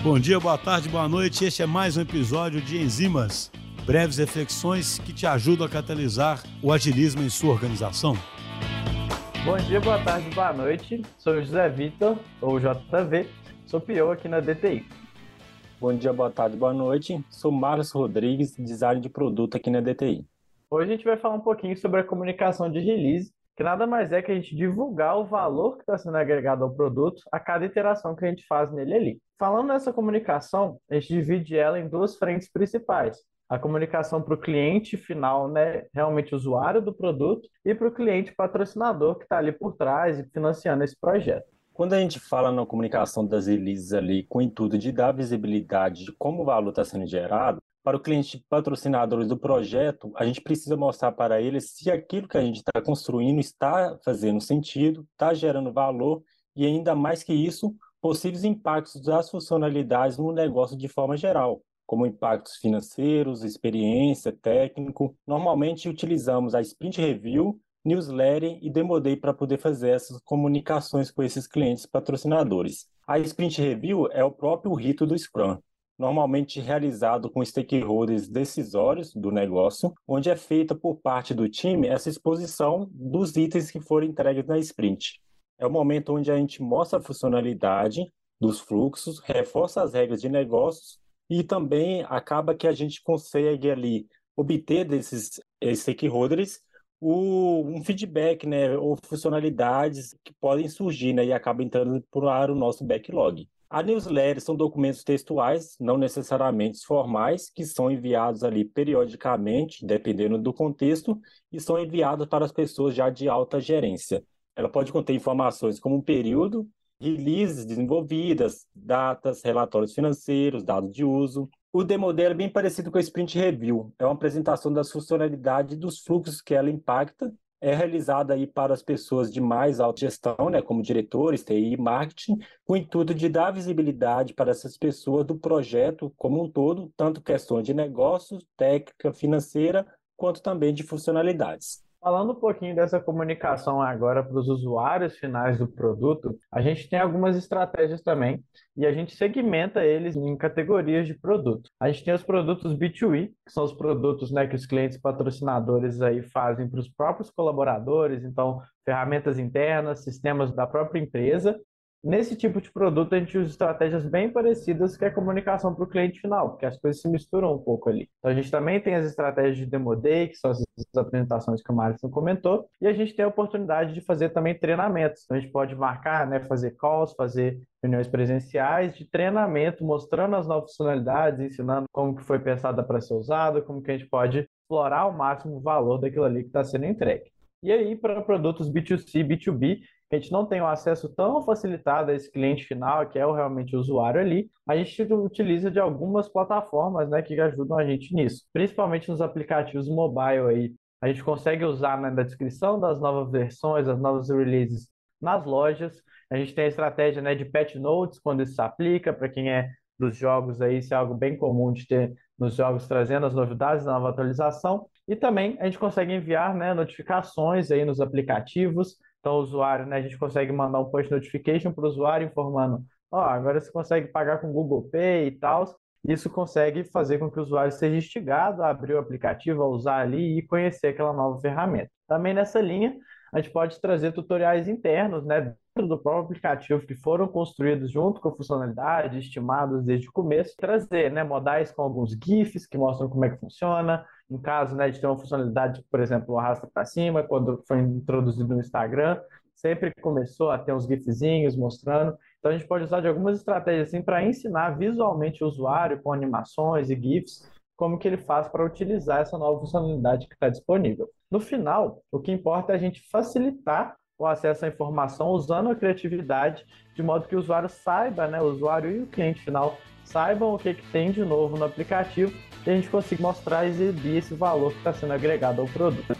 Bom dia, boa tarde, boa noite. Este é mais um episódio de Enzimas, breves reflexões que te ajudam a catalisar o agilismo em sua organização. Bom dia, boa tarde, boa noite. Sou o José Vitor, ou JV, sou PO aqui na DTI. Bom dia, boa tarde, boa noite. Sou Marcos Rodrigues, design de produto aqui na DTI. Hoje a gente vai falar um pouquinho sobre a comunicação de release, que nada mais é que a gente divulgar o valor que está sendo agregado ao produto a cada iteração que a gente faz nele ali. Falando nessa comunicação, a gente divide ela em duas frentes principais. A comunicação para o cliente final, né, realmente usuário do produto, e para o cliente patrocinador que está ali por trás e financiando esse projeto. Quando a gente fala na comunicação das releases ali com o intuito de dar visibilidade de como o valor está sendo gerado, para o cliente patrocinadores do projeto, a gente precisa mostrar para eles se aquilo que a gente está construindo está fazendo sentido, está gerando valor e ainda mais que isso, possíveis impactos das funcionalidades no negócio de forma geral, como impactos financeiros, experiência, técnico. Normalmente utilizamos a Sprint Review newsletter e Demo Day para poder fazer essas comunicações com esses clientes patrocinadores. A Sprint Review é o próprio rito do Scrum, normalmente realizado com stakeholders decisórios do negócio, onde é feita por parte do time essa exposição dos itens que foram entregues na sprint. É o momento onde a gente mostra a funcionalidade dos fluxos, reforça as regras de negócios e também acaba que a gente consegue ali obter desses stakeholders o, um feedback, né, ou funcionalidades que podem surgir, né, e acaba entrando para o nosso backlog. A newsletter são documentos textuais, não necessariamente formais, que são enviados ali periodicamente, dependendo do contexto, e são enviados para as pessoas já de alta gerência. Ela pode conter informações como um período, releases desenvolvidas, datas, relatórios financeiros, dados de uso, o demo dela é bem parecido com a Sprint Review. É uma apresentação das funcionalidades dos fluxos que ela impacta. É realizada aí para as pessoas de mais alta gestão, né, como diretores, TI e marketing, com o intuito de dar visibilidade para essas pessoas do projeto como um todo, tanto questões de negócios, técnica, financeira, quanto também de funcionalidades. Falando um pouquinho dessa comunicação agora para os usuários finais do produto, a gente tem algumas estratégias também e a gente segmenta eles em categorias de produto. A gente tem os produtos B2E, que são os produtos né, que os clientes patrocinadores aí fazem para os próprios colaboradores, então ferramentas internas, sistemas da própria empresa. Nesse tipo de produto, a gente usa estratégias bem parecidas que a comunicação para o cliente final, porque as coisas se misturam um pouco ali. Então, a gente também tem as estratégias de Demo Day, que são as apresentações que o Márcio comentou, e a gente tem a oportunidade de fazer também treinamentos. Então, a gente pode marcar, né, fazer calls, fazer reuniões presenciais de treinamento, mostrando as novas funcionalidades, ensinando como que foi pensada para ser usada, como que a gente pode explorar ao máximo o valor daquilo ali que está sendo entregue. E aí, para produtos B2C, B2B, que a gente não tem um acesso tão facilitado a esse cliente final, que é o realmente o usuário ali, a gente utiliza de algumas plataformas né, que ajudam a gente nisso, principalmente nos aplicativos mobile aí. A gente consegue usar né, na descrição das novas versões, as novas releases nas lojas. A gente tem a estratégia né, de patch notes quando isso se aplica, para quem é dos jogos aí, isso é algo bem comum de ter nos jogos trazendo as novidades da nova atualização. E também a gente consegue enviar né, notificações aí nos aplicativos então, o usuário, né, a gente consegue mandar um push notification para o usuário informando: ó, oh, agora você consegue pagar com Google Pay e tal. Isso consegue fazer com que o usuário seja instigado a abrir o aplicativo, a usar ali e conhecer aquela nova ferramenta. Também nessa linha, a gente pode trazer tutoriais internos, né, dentro do próprio aplicativo que foram construídos junto com a funcionalidade, estimados desde o começo, trazer, né, modais com alguns GIFs que mostram como é que funciona, em caso né, de ter uma funcionalidade, por exemplo, arrasta para cima, quando foi introduzido no Instagram, sempre começou a ter uns gifzinhos mostrando. Então a gente pode usar de algumas estratégias assim para ensinar visualmente o usuário com animações e gifs como que ele faz para utilizar essa nova funcionalidade que está disponível. No final, o que importa é a gente facilitar o acesso à informação usando a criatividade, de modo que o usuário saiba, né, o usuário e o cliente final saibam o que, que tem de novo no aplicativo e a gente consiga mostrar e exibir esse valor que está sendo agregado ao produto.